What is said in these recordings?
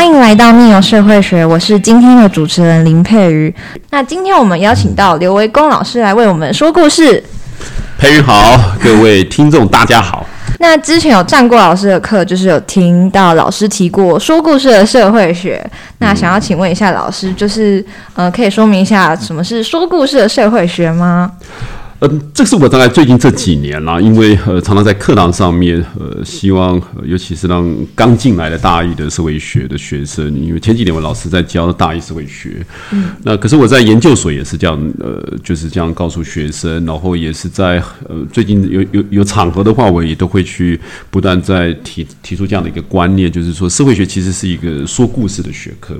欢迎来到密友社会学，我是今天的主持人林佩瑜。那今天我们邀请到刘维公老师来为我们说故事。佩瑜好，各位听众大家好。那之前有上过老师的课，就是有听到老师提过说故事的社会学。那想要请问一下老师，就是呃，可以说明一下什么是说故事的社会学吗？嗯，这是我大概最近这几年啦，因为呃，常常在课堂上面，呃，希望尤其是让刚进来的大一的社会学的学生，因为前几年我老师在教大一社会学，嗯，那可是我在研究所也是这样，呃，就是这样告诉学生，然后也是在呃最近有有有场合的话，我也都会去不断在提提出这样的一个观念，就是说社会学其实是一个说故事的学科。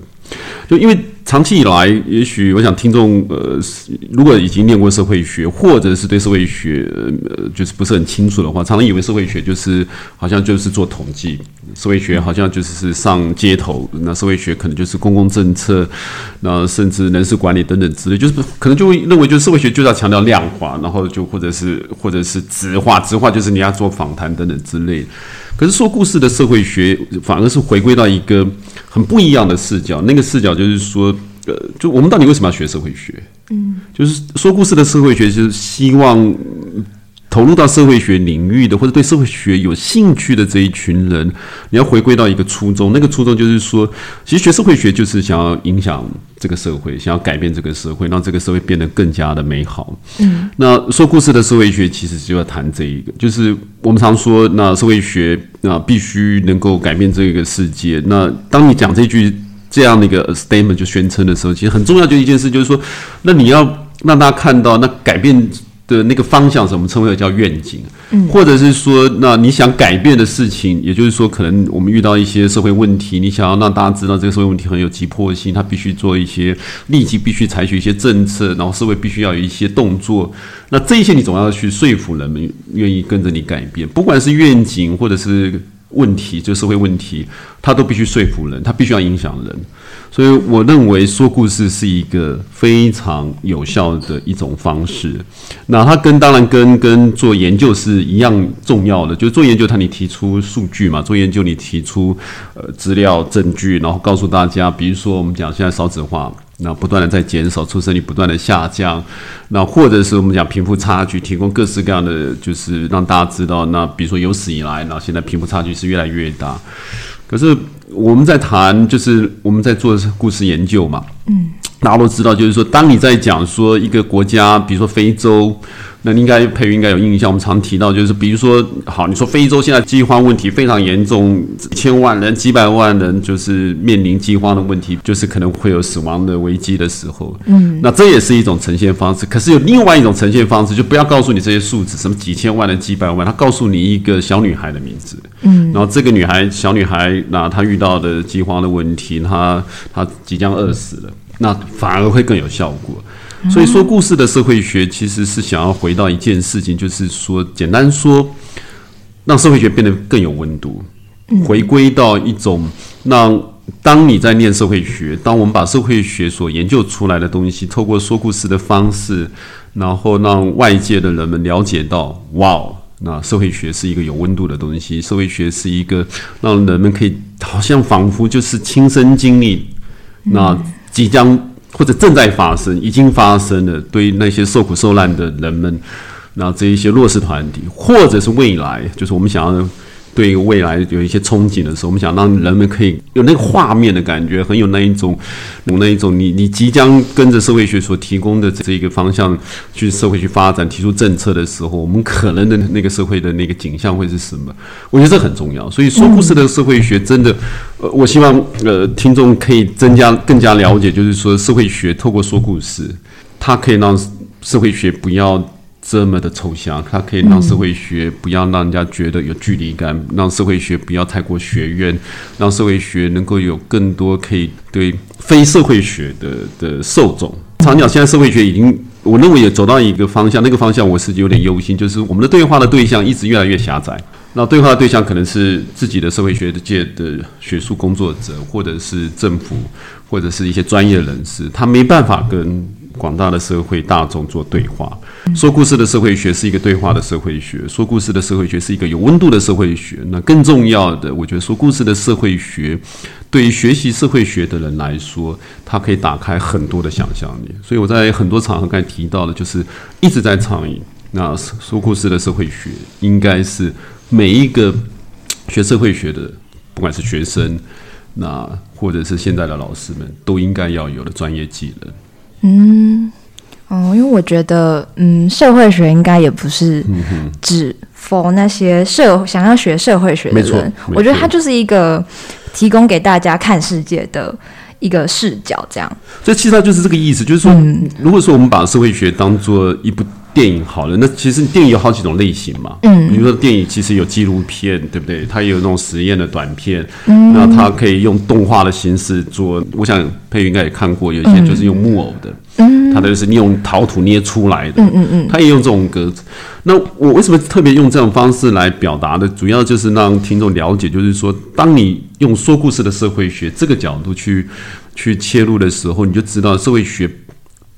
就因为长期以来，也许我想听众呃，如果已经念过社会学，或者是对社会学呃就是不是很清楚的话，常常以为社会学就是好像就是做统计，社会学好像就是上街头，那社会学可能就是公共政策，那甚至人事管理等等之类，就是可能就会认为就是社会学就是要强调量化，然后就或者是或者是直化，直化就是你要做访谈等等之类。可是说故事的社会学反而是回归到一个很不一样的视角，那个视角就是说，呃，就我们到底为什么要学社会学？嗯，就是说故事的社会学就是希望。投入到社会学领域的，或者对社会学有兴趣的这一群人，你要回归到一个初衷，那个初衷就是说，其实学社会学就是想要影响这个社会，想要改变这个社会，让这个社会变得更加的美好。嗯，那说故事的社会学其实就要谈这一个，就是我们常说，那社会学那必须能够改变这个世界。那当你讲这句这样的一个 statement 就宣称的时候，其实很重要就一件事，就是说，那你要让大家看到，那改变。的那个方向，是我们称为叫愿景，嗯，或者是说，那你想改变的事情，也就是说，可能我们遇到一些社会问题，你想要让大家知道这个社会问题很有急迫性，他必须做一些立即必须采取一些政策，然后社会必须要有一些动作，那这一些你总要去说服人们愿意跟着你改变，不管是愿景或者是问题，就社会问题，他都必须说服人，他必须要影响人。所以我认为说故事是一个非常有效的一种方式。那它跟当然跟跟做研究是一样重要的，就是做研究，它你提出数据嘛，做研究你提出呃资料证据，然后告诉大家，比如说我们讲现在少子化，那不断的在减少，出生率不断的下降，那或者是我们讲贫富差距，提供各式各样的，就是让大家知道，那比如说有史以来，那现在贫富差距是越来越大。可是我们在谈，就是我们在做故事研究嘛。嗯，大家都知道，就是说，当你在讲说一个国家，比如说非洲。那应该培育应该有印象，我们常提到就是，比如说，好，你说非洲现在饥荒问题非常严重，千万人、几百万人就是面临饥荒的问题，就是可能会有死亡的危机的时候。嗯，那这也是一种呈现方式。可是有另外一种呈现方式，就不要告诉你这些数字，什么几千万人、几百万，他告诉你一个小女孩的名字。嗯，然后这个女孩，小女孩，那她遇到的饥荒的问题，她她即将饿死了，那反而会更有效果。所以说，故事的社会学其实是想要回到一件事情，就是说，简单说，让社会学变得更有温度，回归到一种让当你在念社会学，当我们把社会学所研究出来的东西，透过说故事的方式，然后让外界的人们了解到，哇，那社会学是一个有温度的东西，社会学是一个让人们可以好像仿佛就是亲身经历，那即将。或者正在发生、已经发生的，对于那些受苦受难的人们，那这一些弱势团体，或者是未来，就是我们想要。对于未来有一些憧憬的时候，我们想让人们可以有那个画面的感觉，很有那一种，有那一种，你你即将跟着社会学所提供的这一个方向去社会去发展，提出政策的时候，我们可能的那个社会的那个景象会是什么？我觉得这很重要。所以说故事的社会学真的，呃，我希望呃听众可以增加更加了解，就是说社会学透过说故事，它可以让社会学不要。这么的抽象，它可以让社会学不要让人家觉得有距离感，让社会学不要太过学院，让社会学能够有更多可以对非社会学的的受众。长讲，现在社会学已经，我认为也走到一个方向，那个方向我是有点忧心，就是我们的对话的对象一直越来越狭窄。那对话的对象可能是自己的社会学界的学术工作者，或者是政府，或者是一些专业人士，他没办法跟。广大的社会大众做对话，说故事的社会学是一个对话的社会学，说故事的社会学是一个有温度的社会学。那更重要的，我觉得说故事的社会学，对于学习社会学的人来说，它可以打开很多的想象力。所以我在很多场合刚才提到的，就是一直在倡议，那说故事的社会学应该是每一个学社会学的，不管是学生，那或者是现在的老师们，都应该要有的专业技能。嗯，哦，因为我觉得，嗯，社会学应该也不是只 for 那些社想要学社会学的人，我觉得它就是一个提供给大家看世界的一个视角，这样。所以其实它就是这个意思，就是说，如果说我们把社会学当做一部电影好了，那其实电影有好几种类型嘛。嗯，比如说电影其实有纪录片，对不对？它也有那种实验的短片，嗯，那它可以用动画的形式做。我想佩瑜应该也看过，有一些就是用木偶的，嗯，它的就是用陶土捏出来的，嗯嗯嗯，它也用这种格子。那我为什么特别用这种方式来表达的？主要就是让听众了解，就是说，当你用说故事的社会学这个角度去去切入的时候，你就知道社会学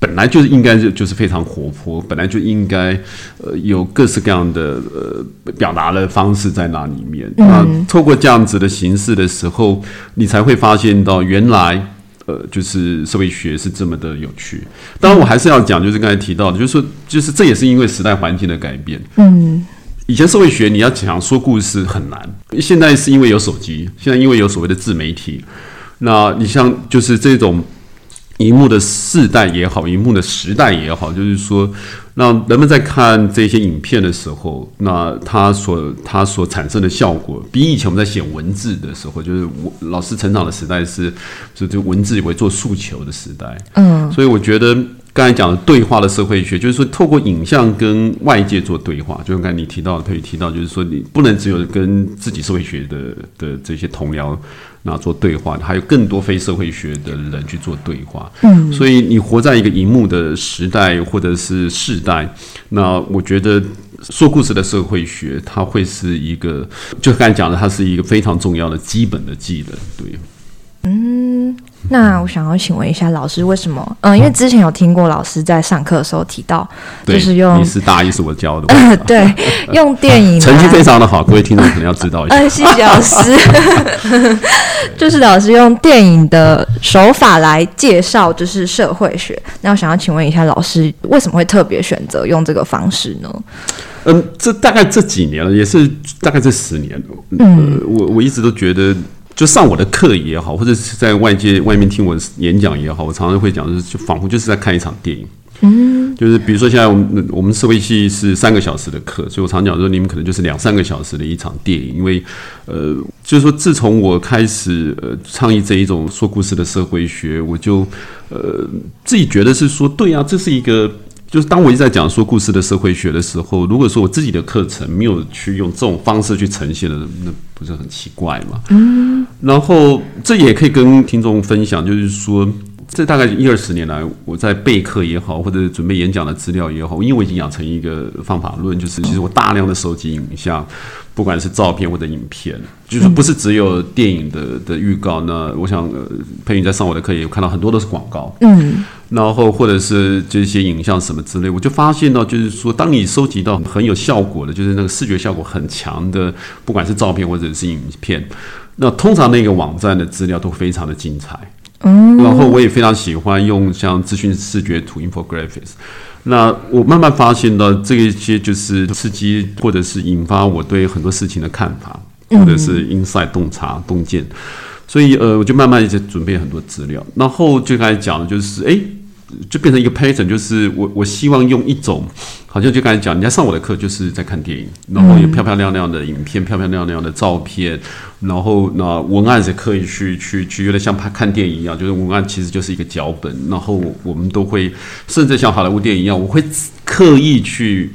本来就是应该就就是非常活泼，本来就应该呃有各式各样的呃表达的方式在那里面。那透过这样子的形式的时候，你才会发现到原来。呃，就是社会学是这么的有趣。当然，我还是要讲，就是刚才提到的，就是说，就是这也是因为时代环境的改变。嗯，以前社会学你要讲说故事很难，现在是因为有手机，现在因为有所谓的自媒体。那你像就是这种荧幕的世代也好，荧幕的时代也好，就是说，让人们在看这些影片的时候，那它所它所产生的效果，比以前我们在写文字的时候，就是我老师成长的时代是是就文字为做诉求的时代。嗯，所以我觉得刚才讲的对话的社会学，就是说透过影像跟外界做对话，就像刚才你提到的，可以提到，就是说你不能只有跟自己社会学的的这些同僚那做对话，还有更多非社会学的人去做对话。嗯，所以你活在一个荧幕的时代或者是世代，那我觉得。说故事的社会学，它会是一个，就刚才讲的，它是一个非常重要的基本的技能。对，嗯，那我想要请问一下老师，为什么？嗯，因为之前有听过老师在上课的时候提到，就是用你是大一是我教的，对用电影成绩非常的好，各位听众可能要知道一下。呃，谢谢老师，就是老师用电影的手法来介绍，就是社会学。那我想要请问一下老师，为什么会特别选择用这个方式呢？嗯，这大概这几年了，也是大概这十年了。嗯、呃，我我一直都觉得，就上我的课也好，或者是在外界外面听我演讲也好，我常常会讲，就是就仿佛就是在看一场电影。嗯，就是比如说现在我们我们社会系是三个小时的课，所以我常讲说你们可能就是两三个小时的一场电影，因为呃，就是说自从我开始呃倡议这一种说故事的社会学，我就呃自己觉得是说对啊，这是一个。就是当我一直在讲说故事的社会学的时候，如果说我自己的课程没有去用这种方式去呈现的，那不是很奇怪吗？嗯。然后这也可以跟听众分享，就是说，这大概一二十年来，我在备课也好，或者准备演讲的资料也好，因为我已经养成一个方法论，就是其实我大量的收集影像，不管是照片或者影片，就是不是只有电影的的预告。那我想，呃，佩云在上我的课也有看到很多都是广告。嗯。然后或者是这些影像什么之类，我就发现到，就是说，当你收集到很有效果的，就是那个视觉效果很强的，不管是照片或者是影片，那通常那个网站的资料都非常的精彩。嗯，然后我也非常喜欢用像资讯视觉图 （infographics）。那我慢慢发现到，这一些就是刺激或者是引发我对很多事情的看法，或者是 inside 洞察洞见。所以呃，我就慢慢一直准备很多资料，然后就开始讲的就是，哎。就变成一个 pattern，就是我我希望用一种，好像就刚才讲，人家上我的课就是在看电影，然后有漂漂亮亮的影片，漂漂亮亮的照片，然后那文案是可以去去去，有点像拍看电影一样，就是文案其实就是一个脚本，然后我们都会，甚至像好莱坞电影一样，我会刻意去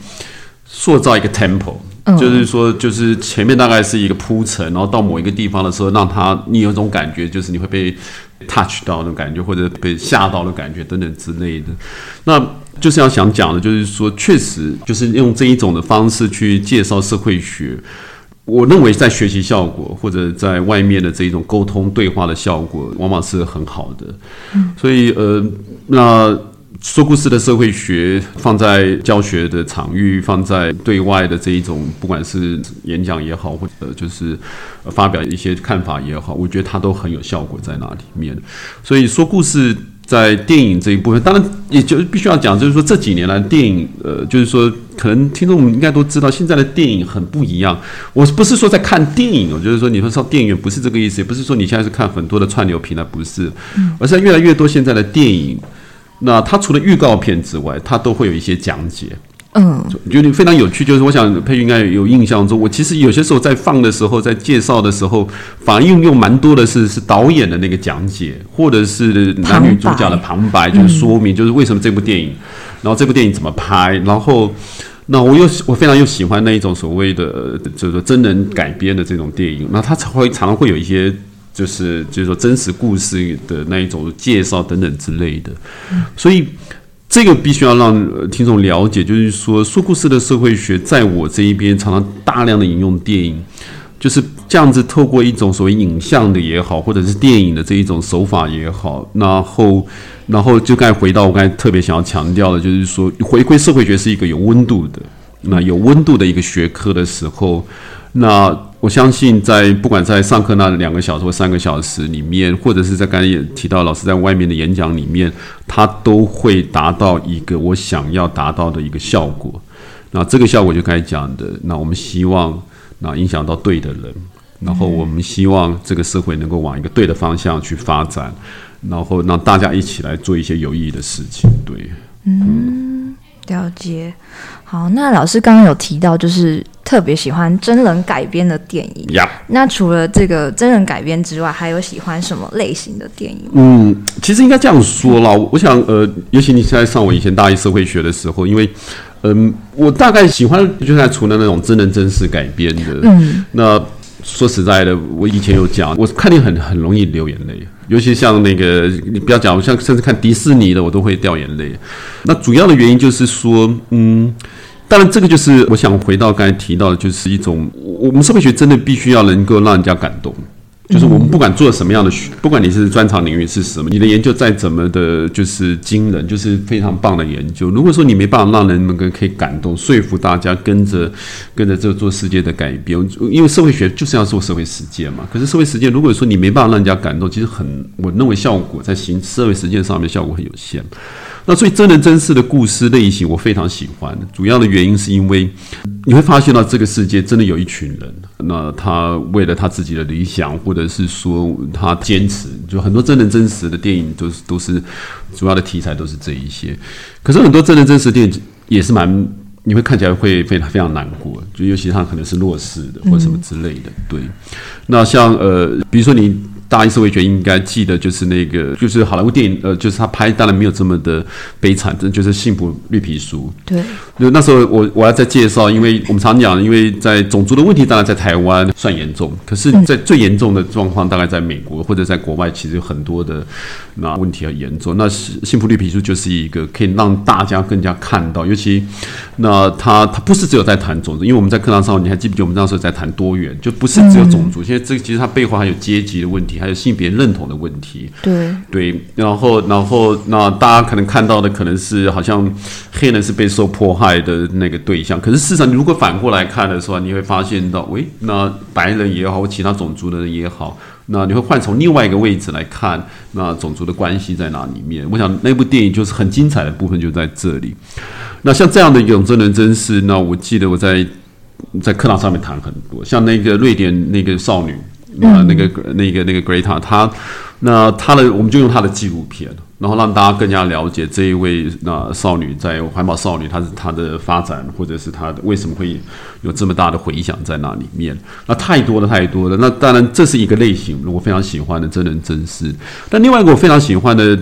塑造一个 tempo。就是说，就是前面大概是一个铺陈，然后到某一个地方的时候，让他你有种感觉，就是你会被 touch 到那种感觉，或者被吓到的感觉等等之类的。那就是要想讲的，就是说，确实就是用这一种的方式去介绍社会学，我认为在学习效果或者在外面的这一种沟通对话的效果，往往是很好的。所以呃，那。说故事的社会学放在教学的场域，放在对外的这一种，不管是演讲也好，或者就是发表一些看法也好，我觉得它都很有效果在那里面。所以说故事。在电影这一部分，当然也就必须要讲，就是说这几年来电影，呃，就是说可能听众们应该都知道，现在的电影很不一样。我不是说在看电影哦，就是说你说上电影院不是这个意思，也不是说你现在是看很多的串流平台，不是，而是越来越多现在的电影，那它除了预告片之外，它都会有一些讲解。嗯，觉得非常有趣，就是我想佩玉应该有印象中，我其实有些时候在放的时候，在介绍的时候，反而运用蛮多的是是导演的那个讲解，或者是男女主角的旁白，就是说明就是为什么这部电影，然后这部电影怎么拍，然后那我又我非常又喜欢那一种所谓的就是说真人改编的这种电影，那它才会常常会有一些就是就是说真实故事的那一种介绍等等之类的，所以。这个必须要让听众了解，就是说说故事的社会学，在我这一边常常大量的引用电影，就是这样子透过一种所谓影像的也好，或者是电影的这一种手法也好，然后然后就该回到我刚才特别想要强调的，就是说回归社会学是一个有温度的，那有温度的一个学科的时候，那。我相信，在不管在上课那两个小时或三个小时里面，或者是在刚才也提到老师在外面的演讲里面，他都会达到一个我想要达到的一个效果。那这个效果就该讲的，那我们希望那影响到对的人，然后我们希望这个社会能够往一个对的方向去发展，然后让大家一起来做一些有意义的事情。对，嗯，了解。好，那老师刚刚有提到，就是。特别喜欢真人改编的电影。那除了这个真人改编之外，还有喜欢什么类型的电影？嗯，其实应该这样说啦。我想，呃，尤其你现在上我以前大一社会学的时候，因为，嗯，我大概喜欢就是除了那种真人真事改编的。嗯。那说实在的，我以前有讲，我看你很很容易流眼泪，尤其像那个，你不要讲，像甚至看迪士尼的，我都会掉眼泪。那主要的原因就是说，嗯。当然，这个就是我想回到刚才提到的，就是一种我们社会学真的必须要能够让人家感动。就是我们不管做什么样的学，不管你是专长领域是什么，你的研究再怎么的，就是惊人，就是非常棒的研究。如果说你没办法让人们可以感动，说服大家跟着跟着这做世界的改变，因为社会学就是要做社会实践嘛。可是社会实践，如果说你没办法让人家感动，其实很，我认为效果在行社会实践上面效果很有限。那所以真人真事的故事类型我非常喜欢，主要的原因是因为你会发现到这个世界真的有一群人，那他为了他自己的理想，或者是说他坚持，就很多真人真实的电影都是都是主要的题材都是这一些。可是很多真人真实电影也是蛮你会看起来会非常非常难过，就尤其他可能是弱势的或什么之类的。对，那像呃，比如说你。大一社会学应该记得，就是那个，就是好莱坞电影，呃，就是他拍，当然没有这么的悲惨，这就是《幸福绿皮书》。对，就那时候我我要再介绍，因为我们常讲，因为在种族的问题，当然在台湾算严重，可是，在最严重的状况，大概在美国或者在国外，其实有很多的那问题很严重。那《幸福绿皮书》就是一个可以让大家更加看到，尤其那他他不是只有在谈种族，因为我们在课堂上，你还记不记得我们那时候在谈多元，就不是只有种族，现在这其实它背后还有阶级的问题。还有性别认同的问题，对对，然后然后那大家可能看到的可能是好像黑人是被受迫害的那个对象，可是事实上你如果反过来看的时候，你会发现到，喂，那白人也好，或其他种族的人也好，那你会换从另外一个位置来看，那种族的关系在哪里面？我想那部电影就是很精彩的部分就在这里。那像这样的一种真人真事，那我记得我在在课堂上面谈很多，像那个瑞典那个少女。那那个那个那个 Greta，他那他的我们就用他的纪录片，然后让大家更加了解这一位那少女在环保少女，她是她的发展，或者是她的为什么会有这么大的回响在那里面？那太多了太多了。那当然这是一个类型，我非常喜欢的真人真事。但另外一个我非常喜欢的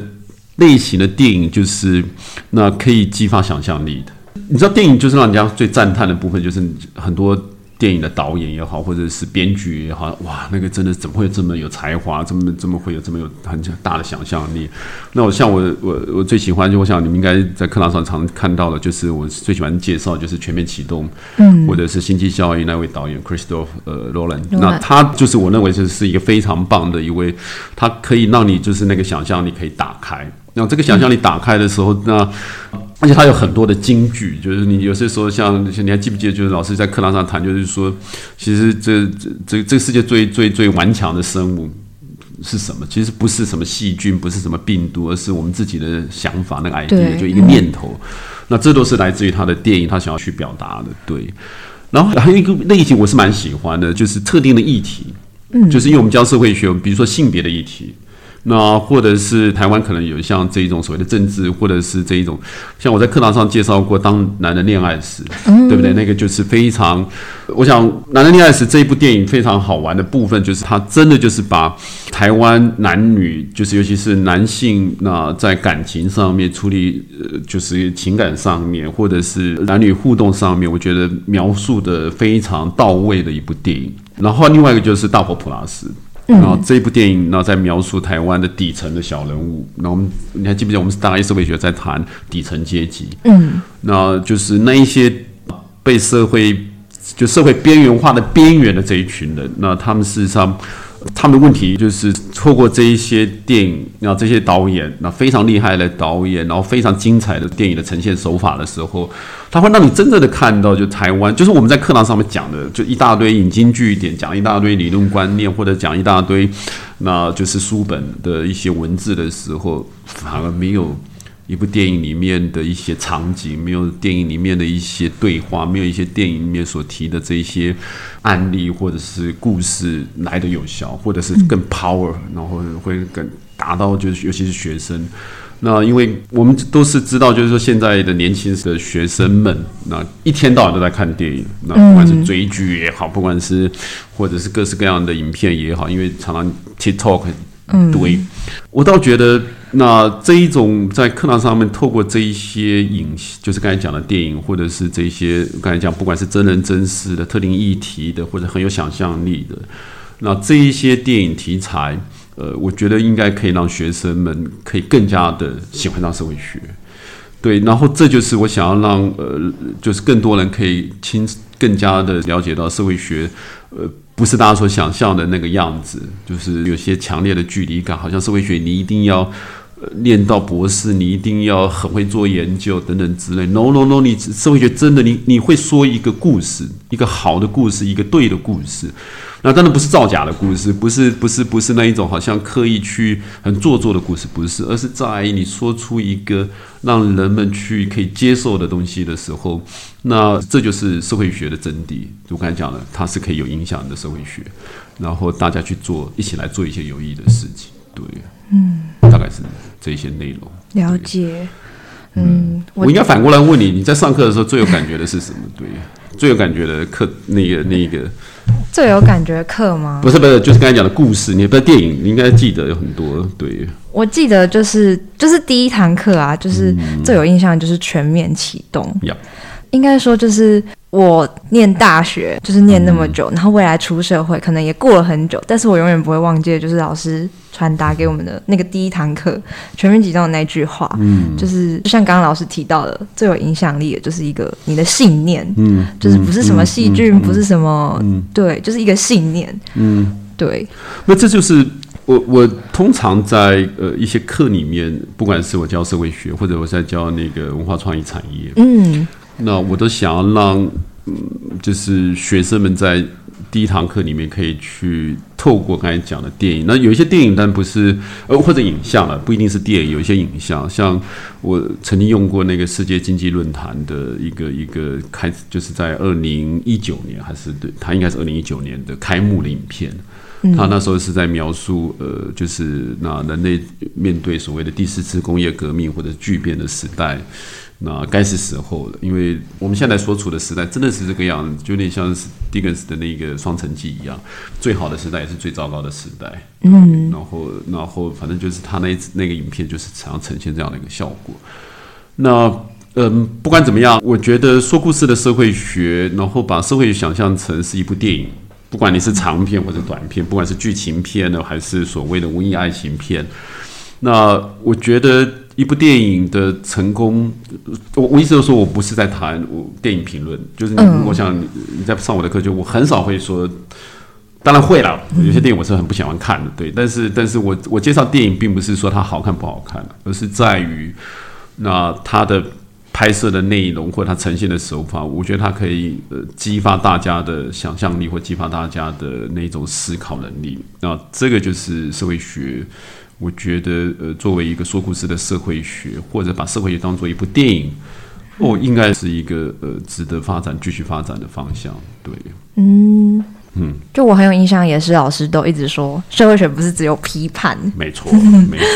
类型的电影，就是那可以激发想象力的。你知道电影就是让人家最赞叹的部分，就是很多。电影的导演也好，或者是编剧也好，哇，那个真的怎么会这么有才华？这么这么会有这么有很大的想象力？那我像我我我最喜欢，就我想你们应该在课堂上常看到的，就是我最喜欢介绍就是《全面启动》，嗯，或者是《星际效应》那位导演 Christopher 呃 Nolan，那他就是我认为就是是一个非常棒的一位，他可以让你就是那个想象力可以打开。那这个想象力打开的时候，那而且它有很多的金句，就是你有些时候像你还记不记得，就是老师在课堂上谈，就是说，其实这这这这个世界最最最顽强的生物是什么？其实不是什么细菌，不是什么病毒，而是我们自己的想法，那个 idea 就一个念头。那这都是来自于他的电影，他想要去表达的。对，然后还有一个类型我是蛮喜欢的，就是特定的议题，嗯，就是因为我们教社会学，比如说性别的议题。那或者是台湾可能有像这一种所谓的政治，或者是这一种，像我在课堂上介绍过《当男人恋爱时》，对不对？那个就是非常，我想《男人恋爱时》这一部电影非常好玩的部分，就是它真的就是把台湾男女，就是尤其是男性，那在感情上面处理，呃，就是情感上面，或者是男女互动上面，我觉得描述的非常到位的一部电影。然后另外一个就是《大佛普拉斯》。然后这一部电影，然后在描述台湾的底层的小人物。那我们你还记不记得我们是大一社会学在谈底层阶级？嗯，那就是那一些被社会就社会边缘化的边缘的这一群人。那他们事实上。他们的问题就是错过这一些电影，然后这些导演，那非常厉害的导演，然后非常精彩的电影的呈现手法的时候，他会让你真正的看到，就台湾，就是我们在课堂上面讲的，就一大堆引经据典，讲一大堆理论观念，或者讲一大堆，那就是书本的一些文字的时候，反而没有。一部电影里面的一些场景，没有电影里面的一些对话，没有一些电影里面所提的这些案例或者是故事来的有效，或者是更 power，然后会更达到就是尤其是学生。那因为我们都是知道，就是说现在的年轻的学生们，那一天到晚都在看电影，那不管是追剧也好，不管是或者是各式各样的影片也好，因为常常 TikTok 堆，我倒觉得。那这一种在课堂上面透过这一些影，就是刚才讲的电影，或者是这些刚才讲，不管是真人真事的特定议题的，或者很有想象力的，那这一些电影题材，呃，我觉得应该可以让学生们可以更加的喜欢上社会学。对，然后这就是我想要让呃，就是更多人可以亲更加的了解到社会学，呃。不是大家所想象的那个样子，就是有些强烈的距离感，好像社会学你一定要念到博士，你一定要很会做研究等等之类。No No No，你社会学真的你你会说一个故事，一个好的故事，一个对的故事。那当然不是造假的故事，不是不是不是那一种好像刻意去很做作的故事，不是，而是在你说出一个让人们去可以接受的东西的时候，那这就是社会学的真谛。我刚才讲了，它是可以有影响的社会学，然后大家去做，一起来做一些有益的事情。对，嗯，概是这些内容。了解，嗯，我应该反过来问你，你在上课的时候最有感觉的是什么？对，最有感觉的课，那个那个。最有感觉课吗？不是不是，就是刚才讲的故事。你不是电影，你应该记得有很多。对，我记得就是就是第一堂课啊，就是最有印象就是全面启动。应该说就是我念大学，就是念那么久，然后未来出社会可能也过了很久，但是我永远不会忘记，就是老师传达给我们的那个第一堂课全面集中的那句话，嗯，就是就像刚刚老师提到的，最有影响力的就是一个你的信念，嗯，就是不是什么细菌，不是什么，对，就是一个信念，嗯，对。那这就是我我通常在呃一些课里面，不管是我教社会学，或者我在教那个文化创意产业，嗯。那我都想要让，嗯，就是学生们在第一堂课里面可以去透过刚才讲的电影。那有一些电影，但不是呃或者影像了，不一定是电影。有一些影像，像我曾经用过那个世界经济论坛的一个一个开，就是在二零一九年还是对，它应该是二零一九年的开幕的影片。他那时候是在描述，呃，就是那人类面对所谓的第四次工业革命或者巨变的时代。那该是时候了，因为我们现在所处的时代真的是这个样子，就有点像是狄更斯的那个《双城记》一样，最好的时代也是最糟糕的时代。嗯，然后，然后，反正就是他那那个影片就是想要呈现这样的一个效果。那，嗯，不管怎么样，我觉得说故事的社会学，然后把社会想象成是一部电影，不管你是长片或者短片，不管是剧情片呢，还是所谓的文艺爱情片，那我觉得。一部电影的成功，我我意思就是说我不是在谈我电影评论，就是我想你在上我的课，就我很少会说当然会了，有些电影我是很不喜欢看的，对。但是，但是我我介绍电影，并不是说它好看不好看，而是在于那它的拍摄的内容或者它呈现的手法，我觉得它可以呃激发大家的想象力，或激发大家的那种思考能力。那这个就是社会学，我觉得呃作为一个说故事的社会学，或者把社会学当做一部电影，哦，应该是一个呃值得发展、继续发展的方向。对，嗯。嗯，就我很有印象，也是老师都一直说，社会学不是只有批判，没错，没错，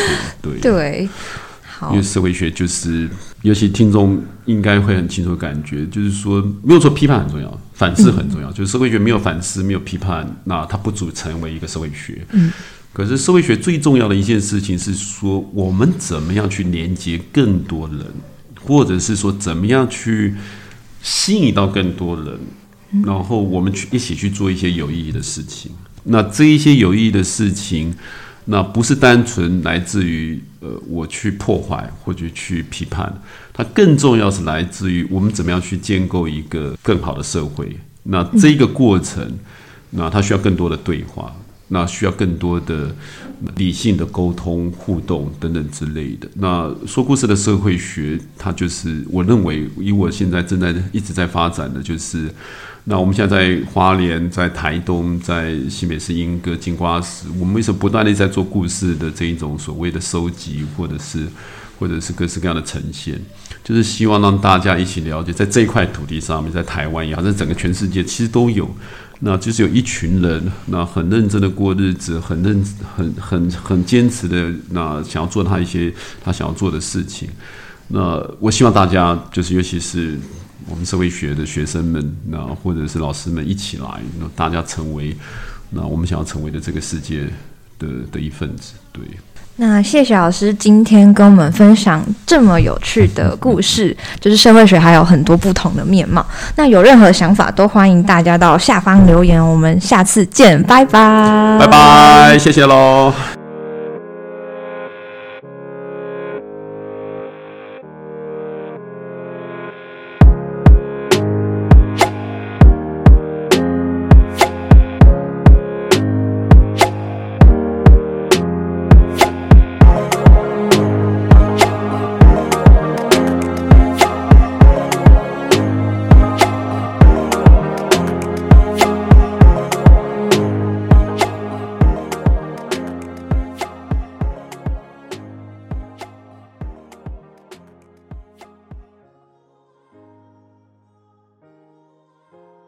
对 对，因为社会学就是，尤其听众应该会很清楚感觉，就是说，没有说批判很重要，反思很重要，就是社会学没有反思，没有批判，那它不足成为一个社会学。嗯，可是社会学最重要的一件事情是说，我们怎么样去连接更多人，或者是说，怎么样去吸引到更多人。然后我们去一起去做一些有意义的事情。那这一些有意义的事情，那不是单纯来自于呃我去破坏或者去批判，它更重要是来自于我们怎么样去建构一个更好的社会。那这个过程，那它需要更多的对话，那需要更多的理性的沟通互动等等之类的。那说故事的社会学，它就是我认为以我现在正在一直在发展的就是。那我们现在在花莲、在台东、在新北市莺歌、金瓜石，我们为什么不断的在做故事的这一种所谓的收集，或者是或者是各式各样的呈现，就是希望让大家一起了解，在这一块土地上面，在台湾也好，在整个全世界其实都有，那就是有一群人，那很认真的过日子，很认、很很很坚持的，那想要做他一些他想要做的事情。那我希望大家就是，尤其是。我们社会学的学生们，那或者是老师们一起来，那大家成为那我们想要成为的这个世界的的一份子。对，那谢谢老师今天跟我们分享这么有趣的故事，就是社会学还有很多不同的面貌。那有任何想法都欢迎大家到下方留言，我们下次见，拜拜，拜拜，谢谢喽。